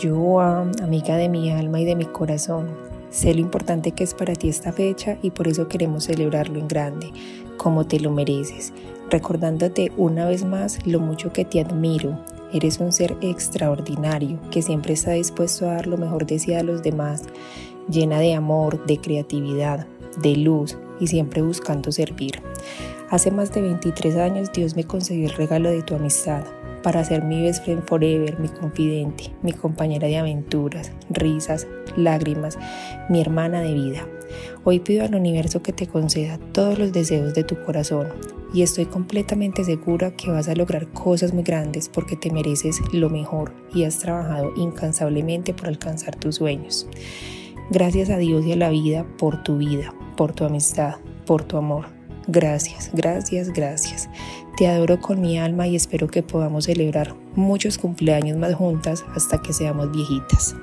Joa, amiga de mi alma y de mi corazón, sé lo importante que es para ti esta fecha y por eso queremos celebrarlo en grande, como te lo mereces, recordándote una vez más lo mucho que te admiro. Eres un ser extraordinario que siempre está dispuesto a dar lo mejor de sí a los demás, llena de amor, de creatividad, de luz y siempre buscando servir. Hace más de 23 años Dios me concedió el regalo de tu amistad para ser mi best friend forever, mi confidente, mi compañera de aventuras, risas, lágrimas, mi hermana de vida. Hoy pido al universo que te conceda todos los deseos de tu corazón y estoy completamente segura que vas a lograr cosas muy grandes porque te mereces lo mejor y has trabajado incansablemente por alcanzar tus sueños. Gracias a Dios y a la vida por tu vida, por tu amistad, por tu amor. Gracias, gracias, gracias. Te adoro con mi alma y espero que podamos celebrar muchos cumpleaños más juntas hasta que seamos viejitas.